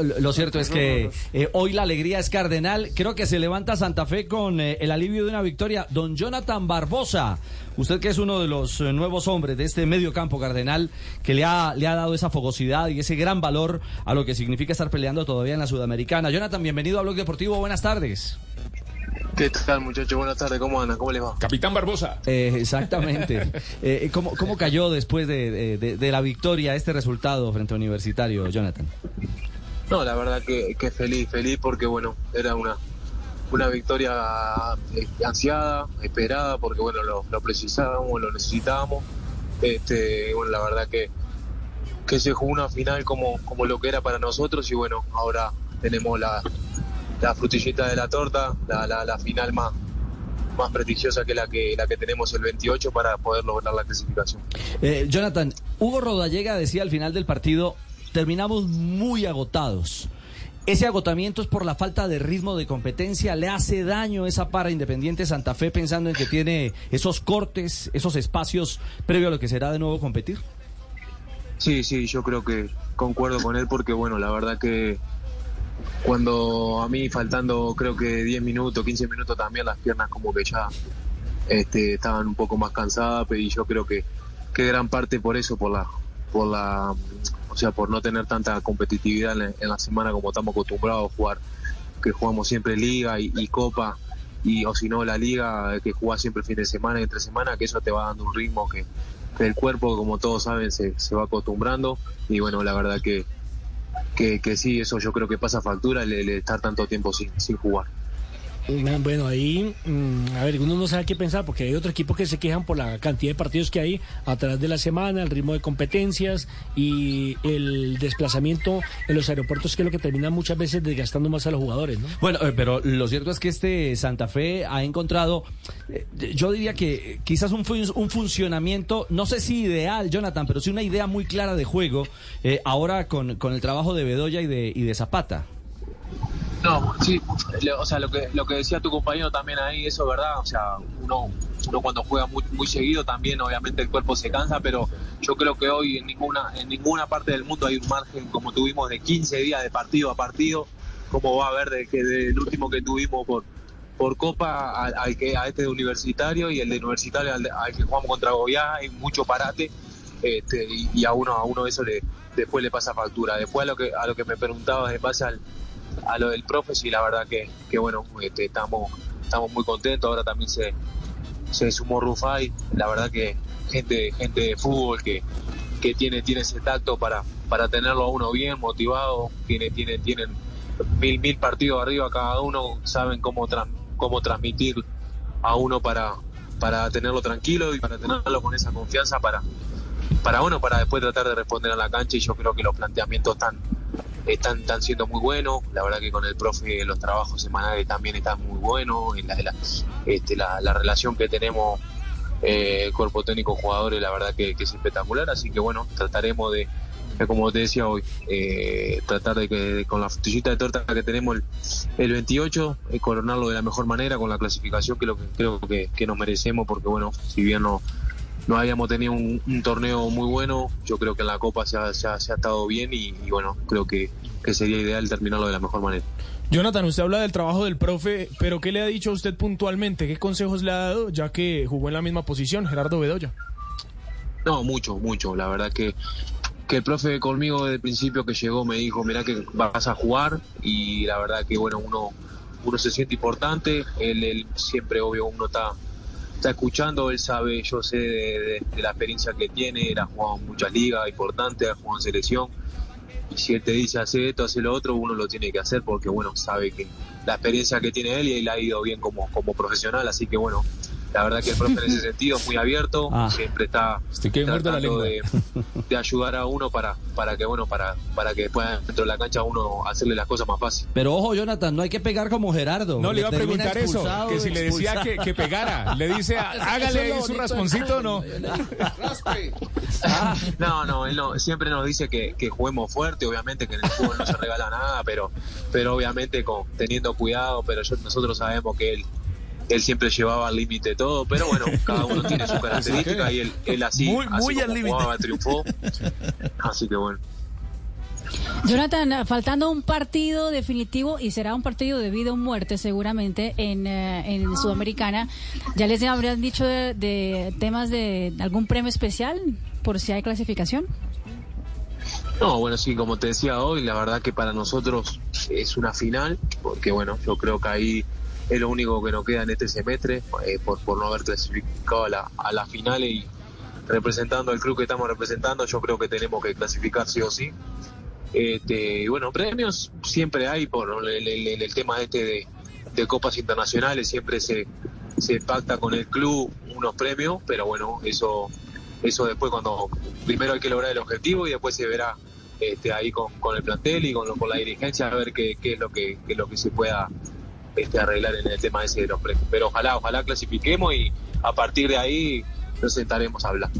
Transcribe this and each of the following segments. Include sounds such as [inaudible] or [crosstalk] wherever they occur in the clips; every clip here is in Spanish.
Lo, lo cierto es que eh, hoy la alegría es cardenal. Creo que se levanta Santa Fe con eh, el alivio de una victoria. Don Jonathan Barbosa, usted que es uno de los eh, nuevos hombres de este medio campo cardenal, que le ha, le ha dado esa fogosidad y ese gran valor a lo que significa estar peleando todavía en la Sudamericana. Jonathan, bienvenido a Blog Deportivo. Buenas tardes. ¿Qué tal, muchachos? Buenas tardes, ¿cómo andan? ¿Cómo les va? Capitán Barbosa. Eh, exactamente. [laughs] Eh, ¿cómo, ¿Cómo cayó después de, de- de la victoria este resultado frente a Universitario, Jonathan? No, la verdad que, que feliz, feliz porque, bueno, era una, una victoria eh, ansiada, esperada, porque, bueno, lo, lo precisábamos, lo necesitábamos. Este, bueno, la verdad que, que se jugó una final como, como lo que era para nosotros y, bueno, ahora tenemos la, la frutillita de la torta, la, la, la final más más prestigiosa que la que la que tenemos el 28 para poder lograr la clasificación. Eh, Jonathan, Hugo Rodallega decía al final del partido, terminamos muy agotados. Ese agotamiento es por la falta de ritmo de competencia. ¿Le hace daño esa para Independiente Santa Fe pensando en que tiene esos cortes, esos espacios previo a lo que será de nuevo competir? Sí, sí, yo creo que concuerdo con él porque, bueno, la verdad que cuando a mí faltando creo que 10 minutos, 15 minutos también las piernas como que ya este, estaban un poco más cansadas y yo creo que, que gran parte por eso, por la, por la, o sea, por no tener tanta competitividad en la, semana como estamos acostumbrados a jugar, que jugamos siempre liga y, copa y o si no la liga que jugás siempre fin de semana y entre semana, que eso te va dando un ritmo que, que el cuerpo, como todos saben, se, se va acostumbrando y bueno, la verdad que, que, que sí, eso yo creo que pasa factura el, el estar tanto tiempo sin, sin jugar. Bueno, ahí, mm, a ver, uno no sabe qué pensar porque hay otros equipos que se quejan por la cantidad de partidos que hay a través de la semana, el ritmo de competencias y el desplazamiento en los aeropuertos, que es lo que termina muchas veces desgastando más a los jugadores, ¿no? Bueno, eh, pero lo cierto es que este Santa Fe ha encontrado, eh, yo diría que quizás un funcionamiento, no sé si ideal, Jonathan, pero sí una idea muy clara de juego, eh, ahora con, con el trabajo de Bedoya y de, y de Zapata. No, sí, o sea, lo que, lo que decía tu compañero también ahí, eso es verdad, o sea, uno, cuando juega muy, muy seguido también obviamente el cuerpo se cansa, pero yo creo que hoy en ninguna, en ninguna parte del mundo hay un margen como tuvimos de 15 días de partido a partido, como va a haber de que último que tuvimos por por Copa al, que a este de Universitario y el de Universitario al, que jugamos contra Goya, hay mucho parate este, y, y a uno a uno eso le después le pasa factura. Después a lo que a lo que me preguntabas en base al, a lo del profe, sí, la verdad que, que bueno, este, estamos, estamos muy contentos. Ahora también se, se sumó Rufai, la verdad que gente, gente de fútbol que, que tiene, tiene ese tacto para, para tenerlo a uno bien, motivado, tiene, tiene, tienen mil, mil partidos arriba cada uno, saben cómo, tran- cómo transmitir a uno para, para tenerlo tranquilo y para tenerlo con esa confianza para, para bueno, para después tratar de responder a la cancha. Y yo creo que los planteamientos están, están, están siendo muy buenos, la verdad que con el profe los trabajos semanales también están muy buenos, y la, la, este, la, la relación que tenemos eh, cuerpo técnico jugadores la verdad que, es espectacular, así que bueno, trataremos de, de, como te decía hoy, eh, tratar de que con la frutillita de torta que tenemos el, el 28, eh, coronarlo de la mejor manera con la clasificación que lo que creo que nos merecemos, porque bueno, si bien no no habíamos tenido un, un torneo muy bueno. Yo creo que en la Copa se ha, se ha- se ha estado bien y, y bueno, creo que, que sería ideal terminarlo de la mejor manera. Jonathan, usted habla del trabajo del profe, pero ¿qué le ha dicho a usted puntualmente? ¿Qué consejos le ha dado ya que jugó en la misma posición, Gerardo Bedoya? No, mucho, mucho. La verdad que, que el profe conmigo desde el principio que llegó me dijo, mira que vas a jugar y la verdad que bueno, uno, uno se siente importante. Él, él siempre, obvio, uno está, está escuchando, él sabe, yo sé de, de- la experiencia que tiene, él ha jugado en muchas ligas importantes, ha jugado en selección. Y si él te dice hacer esto, hacer lo otro, uno lo tiene que hacer porque, bueno, sabe que la experiencia que tiene él y él ha ido bien como, como profesional. Así que, bueno, la verdad que el profe en ese sentido es muy abierto, [laughs] Ah. siempre está Estoy que la tratando lengua. de, de ayudar a uno para, para que bueno, para, para que pueda dentro de la cancha uno hacerle las cosas más fácil. Pero ojo, Jonathan, no hay que pegar como Gerardo. No, le iba a preguntar eso, que si le decía que, que pegara, le dice, [laughs] hágale ahí su rasponcito o no. [laughs] No, no, él no, siempre nos dice que, que juguemos fuerte, obviamente que en el fútbol no se regala nada, pero, pero obviamente con, teniendo cuidado, pero yo- nosotros sabemos que él, él siempre llevaba al límite todo, pero bueno, cada uno tiene su [laughs] característica y él, él así, Muy- así muy como al límite. jugaba, triunfó, así que bueno. Jonathan, faltando un partido definitivo y será un partido de vida o muerte seguramente en, eh, en Sudamericana, ¿ya les habrían dicho de, de temas de algún premio especial por si hay clasificación? No, bueno, sí, como te decía hoy, la verdad que para nosotros es una final, porque bueno, yo creo que ahí es lo único que nos queda en este semestre, eh, por, por no haber clasificado a la, a la final y representando al club que estamos representando, yo creo que tenemos que clasificar sí o sí. Este, bueno, premios siempre hay por el, el- el- tema este de, copas internacionales, siempre se, se pacta con el club unos premios, pero bueno, eso eso después cuando primero hay que lograr el objetivo y después se verá este, ahí con, con el plantel y con, con la dirigencia a ver qué, qué es lo que qué es lo que se pueda este, arreglar en el tema ese de los premios. Pero ojalá, ojalá clasifiquemos y a partir de ahí nos sentaremos a hablar.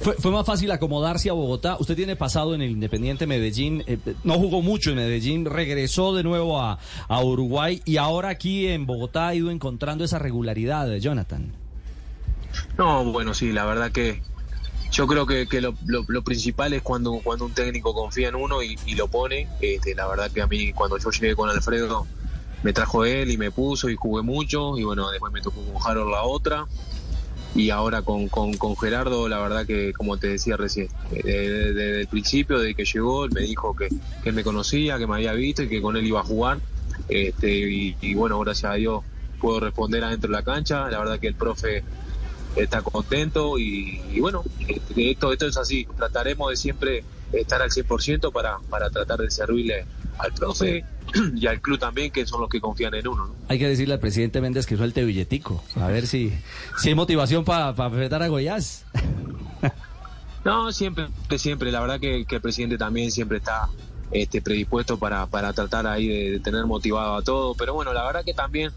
Fue, fue más fácil acomodarse a Bogotá. Usted tiene pasado en el Independiente Medellín, eh, no jugó mucho en Medellín, regresó de nuevo a, a Uruguay y ahora aquí en Bogotá ha ido encontrando esa regularidad, Jonathan. No, bueno, sí, la verdad que yo creo que, que lo, lo- lo principal es cuando, cuando un técnico confía en uno y, y lo pone. Este, la verdad que a mí cuando yo llegué con Alfredo me trajo él y me puso y jugué mucho y bueno, después me tocó con Harold la otra. Y ahora con, con, con Gerardo, la verdad que, como te decía recién, eh, desde, desde el principio, de que llegó, él me dijo que, que me conocía, que me había visto y que con él iba a jugar. Este, y, y bueno, gracias a Dios puedo responder adentro de la cancha. La verdad que el profe está contento y, y bueno, este, esto, esto es así. Trataremos de siempre estar al 100% para, para tratar de servirle al profe [clears throat] y al club también, que son los que confían en uno. ¿no? Hay que decirle al presidente Méndez que suelte billetico, a ver si, si hay motivación para enfrentar a Goiás. [laughs] No, siempre, siempre. La verdad que, que el presidente también siempre está este, predispuesto para, para tratar ahí de, de tener motivado a todo. Pero bueno, la verdad que también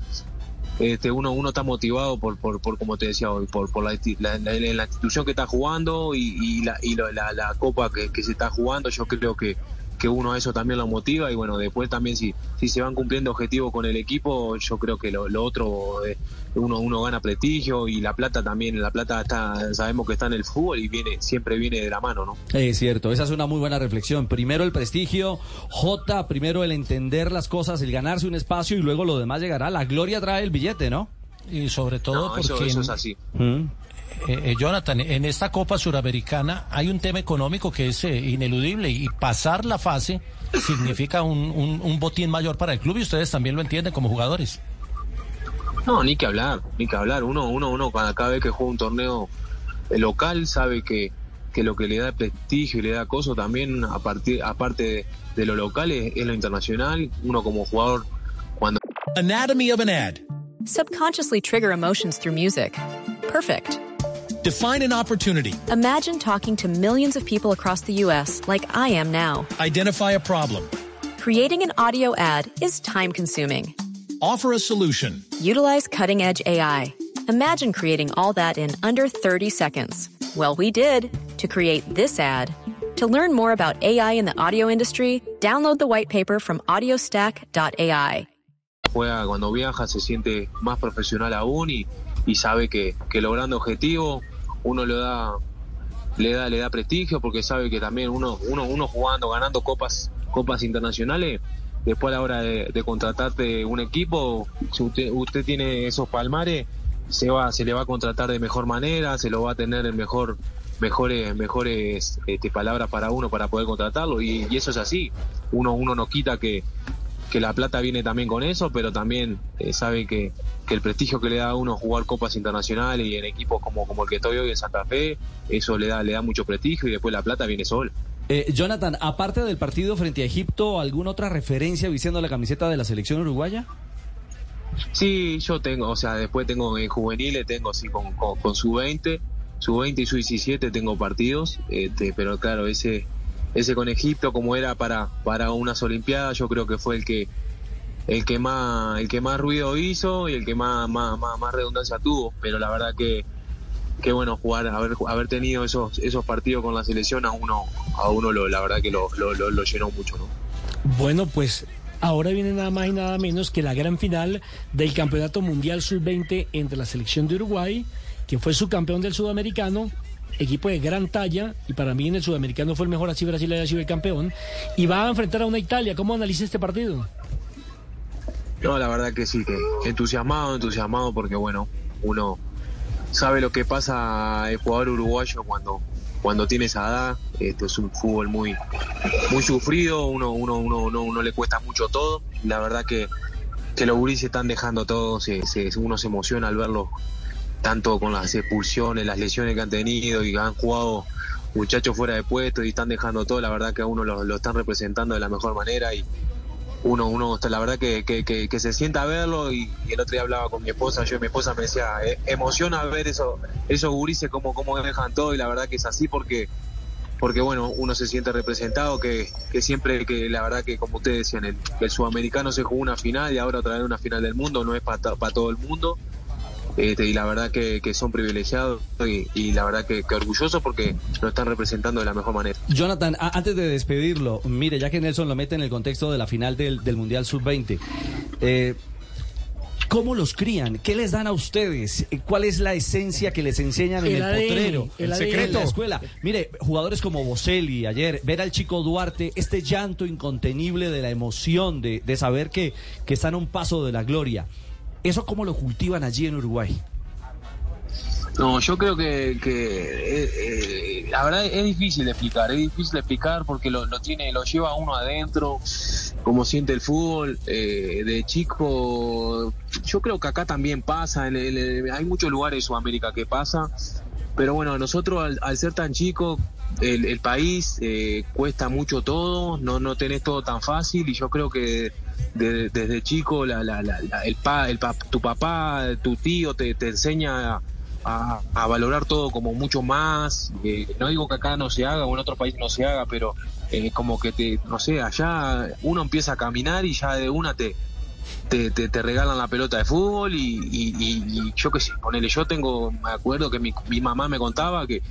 este, uno, uno está motivado por, por, por como te decía hoy, por, por la, la, la- la institución que está jugando y, y la, y la copa que, que se está jugando. Yo creo que, que uno eso también lo motiva y bueno, después también si, si se van cumpliendo objetivos con el equipo, yo creo que lo, lo otro, eh, uno, uno gana prestigio y la plata también, la plata está, sabemos que está en el fútbol y viene, siempre viene de la mano, ¿no? Es cierto, esa es una muy buena reflexión. Primero el prestigio, J, primero el entender las cosas, el ganarse un espacio y luego lo demás llegará. La gloria trae el billete, ¿no? Y sobre todo No, eso, porque, eso es así. Mm. Eh, eh, Jonathan, en esta Copa Suramericana hay un tema económico que es eh, ineludible y pasar la fase significa un, un, un botín mayor para el club y ustedes también lo entienden como jugadores. No, ni que hablar, ni que hablar. Uno, uno, uno cada, cada vez que juega un torneo eh, local sabe que, que lo que le da prestigio y le da coso también, a partir, aparte de, de lo local, es, es lo internacional. Uno como jugador, cuando Anatomy of an ad. Subconsciously trigger emotions through music. Perfect. Define an opportunity. Imagine talking to millions of people across the U.S. like I am now. Identify a problem. Creating an audio ad is time consuming. Offer a solution. Utilize cutting edge AI. Imagine creating all that in under 30 seconds. Well, we did to create this ad. To learn more about AI in the audio industry, download the white paper from audiostack.ai. juega, cuando viaja, se siente más profesional aún y, y sabe que, que logrando objetivos, uno le da, le da, le da prestigio porque sabe que también uno, uno, uno jugando, ganando copas, copas internacionales, después a la hora de, contratarte un equipo, si usted, usted tiene esos palmares, se va, se le va a contratar de mejor manera, se lo va a tener en mejor, mejores, mejores este, palabras para uno para poder contratarlo, y, y eso es así. Uno, uno no quita que, que la plata viene también con eso, pero también eh, sabe que, que el prestigio que le da a uno jugar copas internacionales y en equipos como, como el que estoy hoy en Santa Fe, eso le da, le da mucho prestigio y después la plata viene sola. Eh, Jonathan, aparte del partido frente a Egipto, ¿alguna otra referencia vistiendo la camiseta de la selección uruguaya? Sí, yo tengo, o sea, después tengo en juveniles, tengo así con, con, su 20, su 20 y su 17 tengo partidos, este, pero claro, ese ese con Egipto como era para para unas olimpiadas, yo creo que fue el que el que más el que más ruido hizo y el que más más, más, redundancia tuvo, pero la verdad que bueno jugar haber haber tenido esos esos partidos con la selección a uno a uno lo, la verdad que lo, lo, lo llenó mucho, ¿no? Bueno, pues Ahora viene nada más y nada menos que la gran final del Campeonato Mundial Sub-20 entre la selección de Uruguay, que fue su campeón del Sudamericano, equipo de gran talla, y para mí en el Sudamericano fue el mejor, así Brasil haya sido el campeón, y va a enfrentar a una Italia. ¿Cómo analiza este partido? No, la verdad que sí, que entusiasmado, entusiasmado, porque bueno, uno sabe lo que pasa el jugador uruguayo cuando cuando tiene esa edad, esto es un fútbol muy, muy sufrido, uno, uno, uno, uno, le cuesta mucho todo. La verdad que, que los gurises están dejando todo, se, uno se emociona al verlo tanto con las expulsiones, las lesiones que han tenido y han jugado muchachos fuera de puesto y están dejando todo, la verdad que a uno lo, están representando de la mejor manera y, uno, uno la verdad que, que, se sienta a verlo y, el otro día hablaba con mi esposa, yo y mi esposa me decía, eh, emociona ver eso, esos gurises como, como dejan todo y la verdad que es así porque porque bueno, uno se siente representado, que, que siempre, que la verdad que como ustedes decían, el, el sudamericano se jugó una final y ahora otra vez una final del mundo, no es para todo el mundo, este, y la verdad que, son privilegiados y, la verdad que, orgullosos porque lo están representando de la mejor manera. Jonathan, antes de despedirlo, mire, ya que Nelson lo mete en el contexto de la final del, Mundial Sub-20, eh, ¿Cómo los crían? ¿Qué les dan a ustedes? ¿Cuál es la esencia que les enseñan en el potrero? El, secreto. En la escuela. Mire, jugadores como Boselli ayer, ver al chico Duarte, este llanto incontenible de la emoción de, de saber que, que están a un paso de la gloria. ¿Eso cómo lo cultivan allí en Uruguay? No, yo creo que, eh, eh, la verdad es difícil de explicar, es difícil de explicar porque lo, tiene, lo lleva uno adentro, como siente el fútbol eh, de chico. Yo creo que acá también pasa, hay muchos lugares de Sudamérica que pasa, pero bueno, nosotros al, ser tan chicos, el, país cuesta mucho todo, no, no tenés todo tan fácil y yo creo que desde chico la, la, la, el, pa, el tu papá, tu tío te, te enseña a, valorar todo como mucho más. Eh, no digo que acá no se haga o en otro país no se haga, pero eh, como que te, no sé, allá uno empieza a caminar y ya de una te, te, te, regalan la pelota de fútbol y, yo qué sé, ponele, yo tengo, me acuerdo que mi, mi mamá me contaba que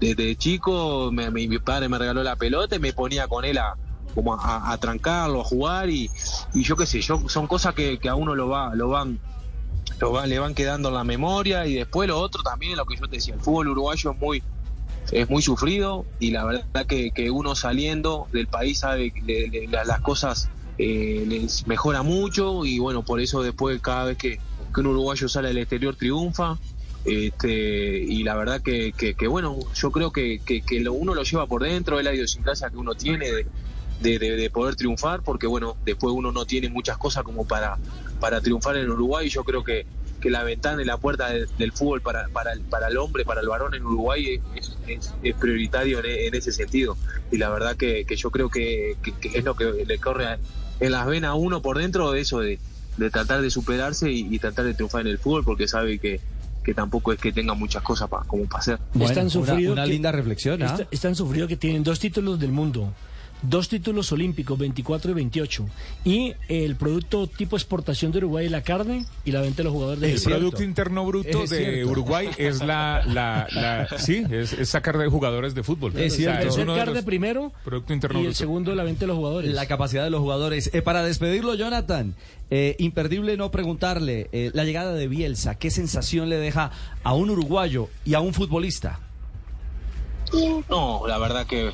desde chico mi padre me regaló la pelota y me ponía con él a, como a, trancarlo, a jugar y, yo qué sé, yo, son cosas que, a uno lo va, lo van, lo van, le van quedando en la memoria y después lo otro también, lo que yo te decía, el fútbol uruguayo es muy, es muy sufrido y la verdad que, uno saliendo del país sabe que las cosas eh, les mejora mucho y bueno, por eso después cada vez que, un uruguayo sale del exterior triunfa. Este, y la verdad que, bueno, yo creo que, que, uno lo lleva por dentro, es la idiosincrasia que uno tiene de, de, poder triunfar, porque bueno, después uno no tiene muchas cosas como para, para triunfar en Uruguay. Yo creo que, que la ventana y la puerta del fútbol para, para, el, para el hombre, para el varón en Uruguay es, es, prioritario en, ese sentido. Y la verdad que, que yo creo que, es lo que le corre en las venas a uno por dentro, de eso de, de tratar de superarse y, tratar de triunfar en el fútbol, porque sabe que, que tampoco es que tenga muchas cosas para como para hacer. están una, linda reflexión. ¿ah? están sufridos que tienen dos títulos del mundo dos títulos olímpicos, 24 y 28. Y el producto tipo exportación de Uruguay, la carne y la venta de los jugadores de El Producto Interno Bruto de Uruguay es la, la, sí, es, sacar de jugadores de fútbol. Es cierto. es el carne primero producto interno y el segundo la venta de los jugadores. La capacidad de los jugadores. Eh, para despedirlo, Jonathan, eh, imperdible no preguntarle eh, la llegada de Bielsa, ¿qué sensación le deja a un uruguayo y a un futbolista? No, la verdad que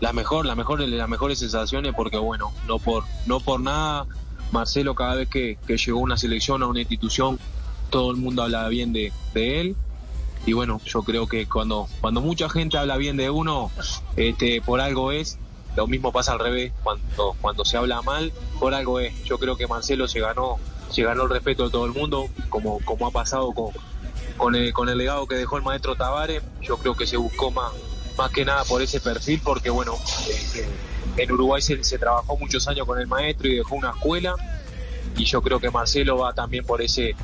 las mejor, la mejor, las mejores sensaciones porque bueno, no por, no por nada, Marcelo cada vez que, llegó a una selección, a una institución, todo el mundo habla bien de, él. Y bueno, yo creo que cuando, cuando mucha gente habla bien de uno, este, por algo es, lo mismo pasa al revés, cuando, cuando se habla mal, por algo es. Yo creo que Marcelo se ganó, se ganó el respeto de todo el mundo, como, como ha pasado con, con el, con el legado que dejó el maestro Tavares, yo creo que se buscó más, más que nada por ese perfil, porque bueno, eh, en Uruguay se, trabajó muchos años con el maestro y dejó una escuela. y yo creo que Marcelo va también por ese,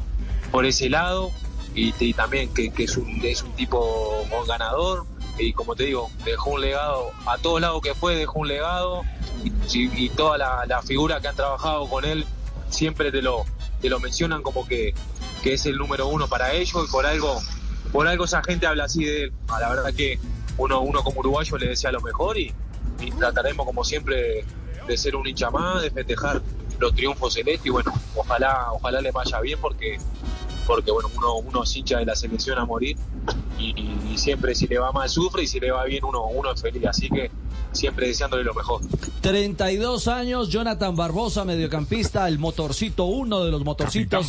por ese lado y, también que, es, un, es un tipo ganador y como te digo, dejó un legado a todos lados que fue, dejó un legado y, y toda la, figura que han trabajado con él siempre te lo, te lo mencionan como que, que es el número uno para ellos y por algo, por algo esa gente habla así de él. A la verdad que uno, uno como uruguayo le desea lo mejor y, trataremos como siempre de ser un hincha más, de festejar los triunfos celestes y bueno, ojalá, ojalá le vaya bien porque porque bueno, uno, uno es hincha de la selección a morir y, y, siempre si le va mal sufre y si le va bien uno, uno es feliz, así que siempre deseándole lo mejor. 32 años, Jonathan Barbosa, mediocampista, el motorcito, uno de los motorcitos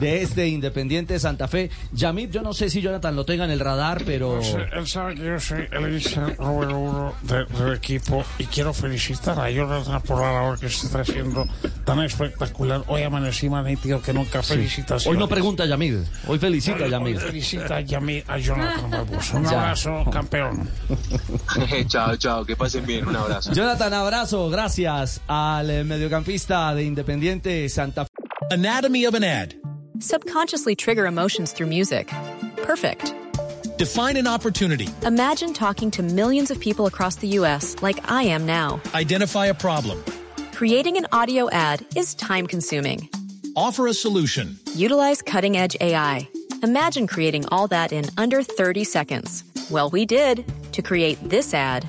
de este Independiente Santa Fe. Yamit, yo no sé si Jonathan lo tenga en el radar, pero... No sé, él sabe que yo soy el hincha número uno de, del equipo y quiero felicitar a Jonathan por la labor que se está haciendo tan espectacular. Hoy amanecí más nítido que nunca. Felicitaciones. Hoy no pregunta Yamid, hoy felicita a Yamid. Hoy felicita a Yamid, a Jonathan Barbosa. Un Ya. abrazo, campeón. [laughs] chao, chao, que pasen bien, un abrazo. Jonathan, abrazo, gracias al eh, mediocampista de Independiente Santa Fe. Anatomy of an ad. Subconsciously trigger emotions through music. Perfect. Define an opportunity. Imagine talking to millions of people across the U.S. like I am now. Identify a problem. Creating an audio ad is time consuming. Offer a solution. Utilize cutting edge AI. Imagine creating all that in under 30 seconds. Well, we did to create this ad.